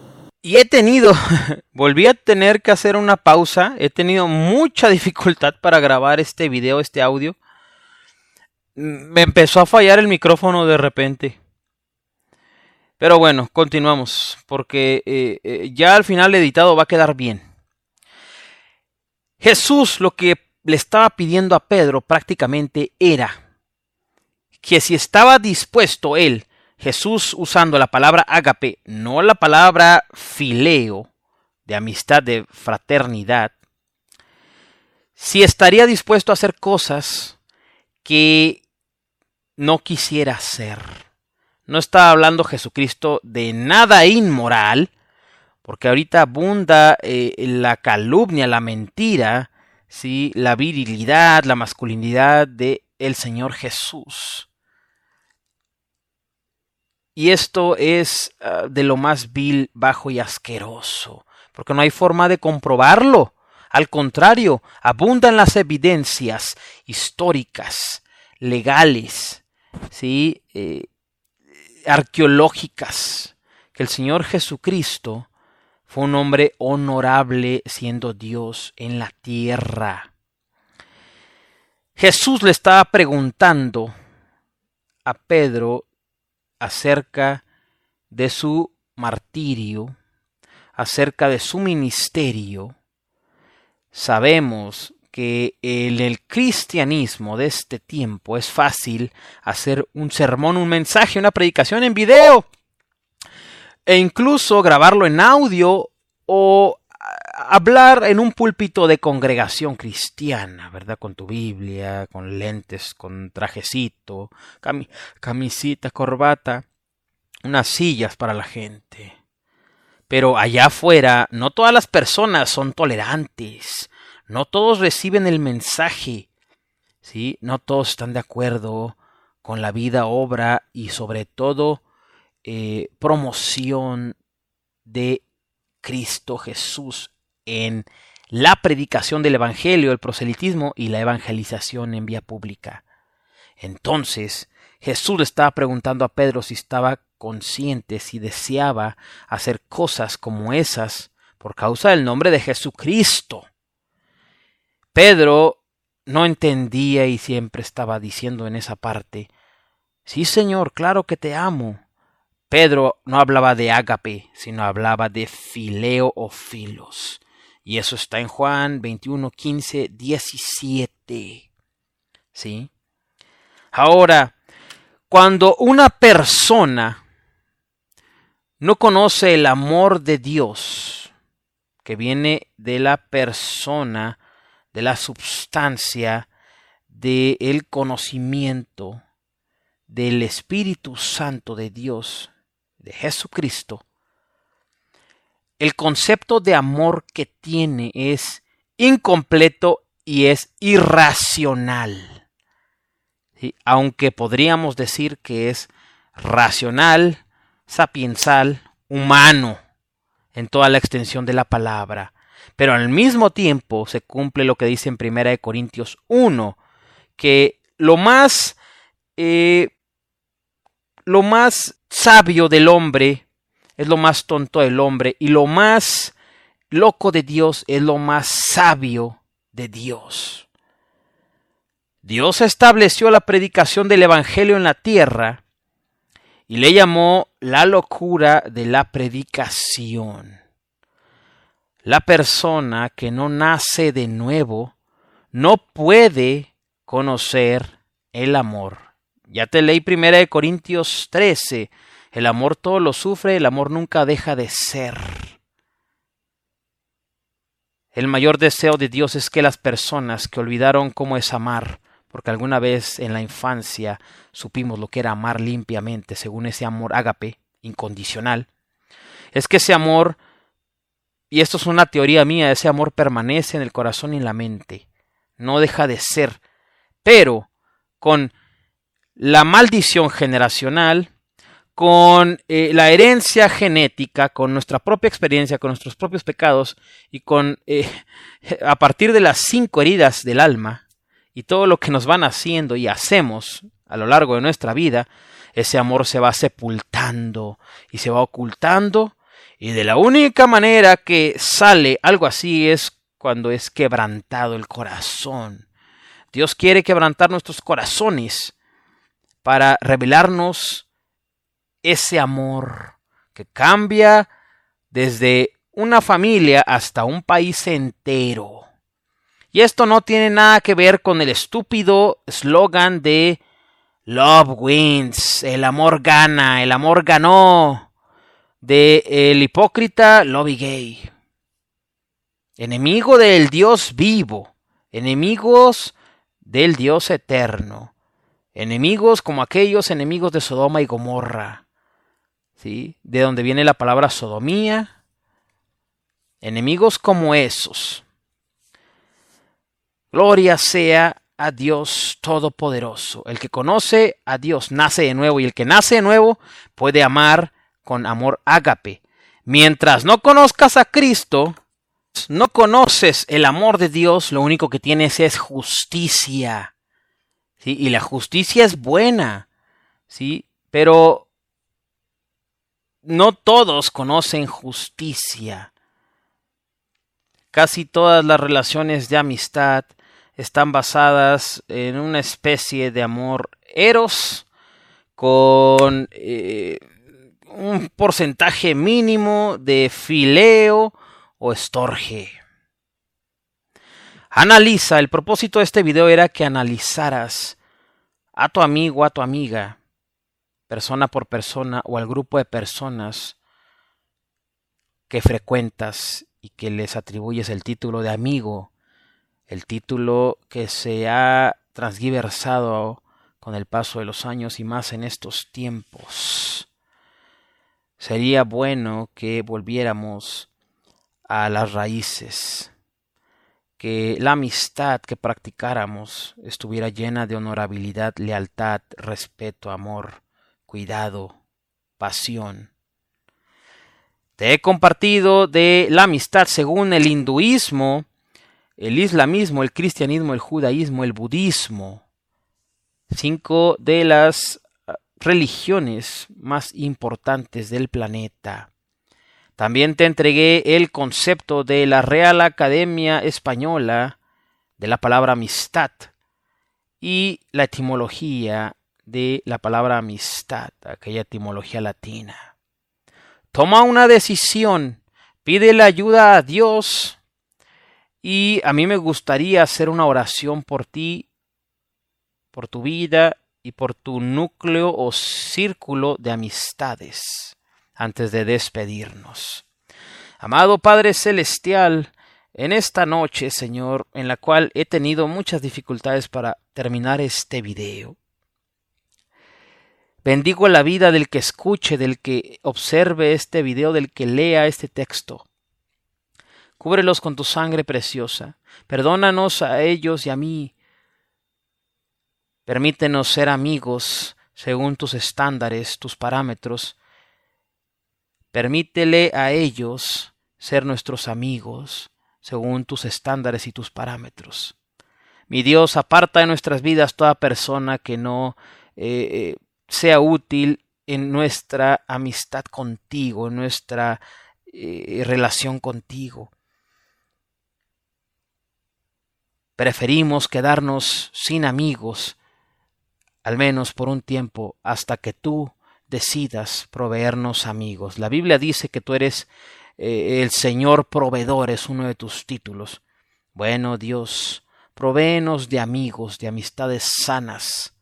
Y he tenido, volví a tener que hacer una pausa, he tenido mucha dificultad para grabar este video, este audio. Me empezó a fallar el micrófono de repente. Pero bueno, continuamos, porque eh, eh, ya al final editado va a quedar bien. Jesús lo que le estaba pidiendo a Pedro prácticamente era que si estaba dispuesto él, Jesús usando la palabra ágape, no la palabra fileo, de amistad, de fraternidad, si estaría dispuesto a hacer cosas que no quisiera hacer. No está hablando Jesucristo de nada inmoral, porque ahorita abunda eh, la calumnia, la mentira, ¿sí? la virilidad, la masculinidad de Señor Jesús. Y esto es ah, de lo más vil, bajo y asqueroso, porque no hay forma de comprobarlo. Al contrario, abundan las evidencias históricas, legales, ¿sí? Eh, arqueológicas que el Señor Jesucristo fue un hombre honorable siendo Dios en la tierra. Jesús le estaba preguntando a Pedro acerca de su martirio, acerca de su ministerio, sabemos que en el cristianismo de este tiempo es fácil hacer un sermón, un mensaje, una predicación en video e incluso grabarlo en audio o hablar en un púlpito de congregación cristiana, ¿verdad? Con tu Biblia, con lentes, con trajecito, camisita, corbata, unas sillas para la gente. Pero allá afuera no todas las personas son tolerantes, no todos reciben el mensaje, ¿sí? No todos están de acuerdo con la vida, obra y sobre todo eh, promoción de Cristo Jesús en la predicación del Evangelio, el proselitismo y la evangelización en vía pública. Entonces, Jesús le estaba preguntando a Pedro si estaba consciente, si deseaba hacer cosas como esas por causa del nombre de Jesucristo. Pedro no entendía y siempre estaba diciendo en esa parte, Sí, Señor, claro que te amo. Pedro no hablaba de ágape, sino hablaba de fileo o filos. Y eso está en Juan 21, 15, 17. ¿Sí? Ahora, cuando una persona no conoce el amor de Dios, que viene de la persona, de la substancia, del conocimiento del Espíritu Santo de Dios, de Jesucristo, el concepto de amor que tiene es incompleto y es irracional. Aunque podríamos decir que es racional, sapiensal, humano, en toda la extensión de la palabra. Pero al mismo tiempo se cumple lo que dice en 1 Corintios 1, que lo más, eh, lo más sabio del hombre es lo más tonto del hombre y lo más loco de Dios es lo más sabio de Dios. Dios estableció la predicación del Evangelio en la tierra y le llamó la locura de la predicación. La persona que no nace de nuevo no puede conocer el amor. Ya te leí primera de Corintios 13. El amor todo lo sufre, el amor nunca deja de ser. El mayor deseo de Dios es que las personas que olvidaron cómo es amar, porque alguna vez en la infancia supimos lo que era amar limpiamente, según ese amor ágape, incondicional, es que ese amor, y esto es una teoría mía, ese amor permanece en el corazón y en la mente, no deja de ser, pero con la maldición generacional, con eh, la herencia genética, con nuestra propia experiencia, con nuestros propios pecados y con eh, a partir de las cinco heridas del alma, y todo lo que nos van haciendo y hacemos a lo largo de nuestra vida, ese amor se va sepultando y se va ocultando y de la única manera que sale algo así es cuando es quebrantado el corazón. Dios quiere quebrantar nuestros corazones para revelarnos ese amor que cambia desde una familia hasta un país entero. Y esto no tiene nada que ver con el estúpido eslogan de Love wins, el amor gana, el amor ganó, de el hipócrita Lobby Gay. Enemigo del Dios vivo, enemigos del Dios eterno, enemigos como aquellos enemigos de Sodoma y Gomorra, ¿sí? de donde viene la palabra sodomía, enemigos como esos Gloria sea a Dios Todopoderoso. El que conoce a Dios nace de nuevo y el que nace de nuevo puede amar con amor ágape. Mientras no conozcas a Cristo, no conoces el amor de Dios, lo único que tienes es justicia. Y la justicia es buena, ¿sí? pero no todos conocen justicia. Casi todas las relaciones de amistad están basadas en una especie de amor eros con eh, un porcentaje mínimo de fileo o estorge. Analiza, el propósito de este video era que analizaras a tu amigo, a tu amiga, persona por persona o al grupo de personas que frecuentas y que les atribuyes el título de amigo, el título que se ha transgiversado con el paso de los años y más en estos tiempos. Sería bueno que volviéramos a las raíces que la amistad que practicáramos estuviera llena de honorabilidad, lealtad, respeto, amor, cuidado, pasión. Te he compartido de la amistad según el hinduismo, el islamismo, el cristianismo, el judaísmo, el budismo, cinco de las ah, religiones más importantes del planeta. También te entregué el concepto de la Real Academia Española de la palabra amistad y la etimología de la palabra amistad, aquella etimología latina. Toma una decisión, pide la ayuda a Dios y a mí me gustaría hacer una oración por ti, por tu vida y por tu núcleo o círculo de amistades antes de despedirnos. Amado Padre Celestial, en esta noche, Señor, en la cual he tenido muchas dificultades para terminar este video, bendigo la vida del que escuche, del que observe este video, del que lea este texto. Cúbrelos con tu sangre preciosa. Perdónanos a ellos y a mí. Permítenos ser amigos según tus estándares, tus parámetros, Permítele a ellos ser nuestros amigos, según tus estándares y tus parámetros. Mi Dios, aparta de nuestras vidas toda persona que no eh, eh, sea útil en nuestra amistad contigo, en nuestra eh, relación contigo. Preferimos quedarnos sin amigos, al menos por un tiempo, hasta que tú decidas proveernos amigos. La Biblia dice que tú eres eh, el Señor proveedor, es uno de tus títulos. Bueno, Dios, provéenos de amigos, de amistades sanas,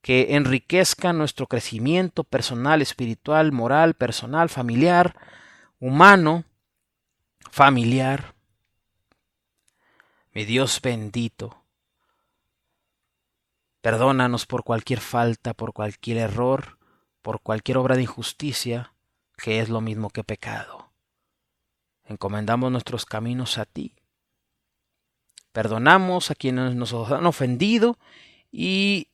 que enriquezcan nuestro crecimiento personal, espiritual, moral, personal, familiar, humano, familiar. Mi Dios bendito, perdónanos por cualquier falta, por cualquier error, por cualquier obra de injusticia, que es lo mismo que pecado. Encomendamos nuestros caminos a ti. Perdonamos a quienes nos han ofendido y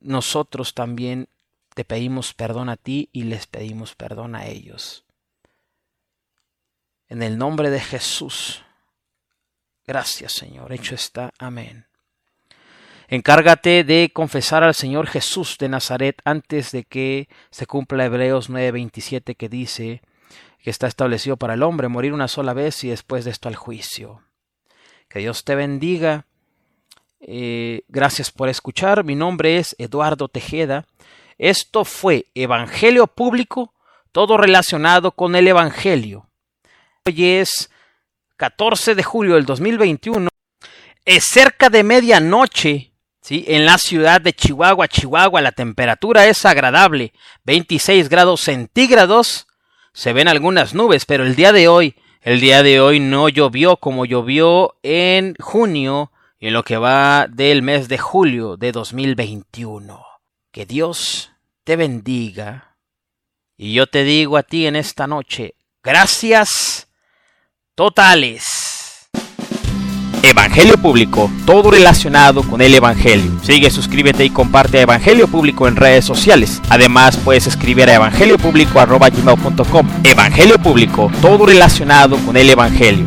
nosotros también te pedimos perdón a ti y les pedimos perdón a ellos. En el nombre de Jesús. Gracias Señor. Hecho está. Amén. Encárgate de confesar al Señor Jesús de Nazaret antes de que se cumpla Hebreos 9:27 que dice que está establecido para el hombre morir una sola vez y después de esto al juicio. Que Dios te bendiga. Eh, gracias por escuchar. Mi nombre es Eduardo Tejeda. Esto fue Evangelio Público, todo relacionado con el Evangelio. Hoy es 14 de julio del 2021. Es cerca de medianoche ¿sí? En la ciudad de Chihuahua, Chihuahua, la temperatura es agradable, 26 grados centígrados. Se ven algunas nubes, pero el día de hoy, el día de hoy no llovió como llovió en junio y en lo que va del mes de julio de 2021. Que Dios te bendiga. Y yo te digo a ti en esta noche, gracias totales. Evangelio Público, todo relacionado con el Evangelio. Sigue, suscríbete y comparte a Evangelio Público en redes sociales. Además, puedes escribir a evangeliopúblico.com. Evangelio Público, todo relacionado con el Evangelio.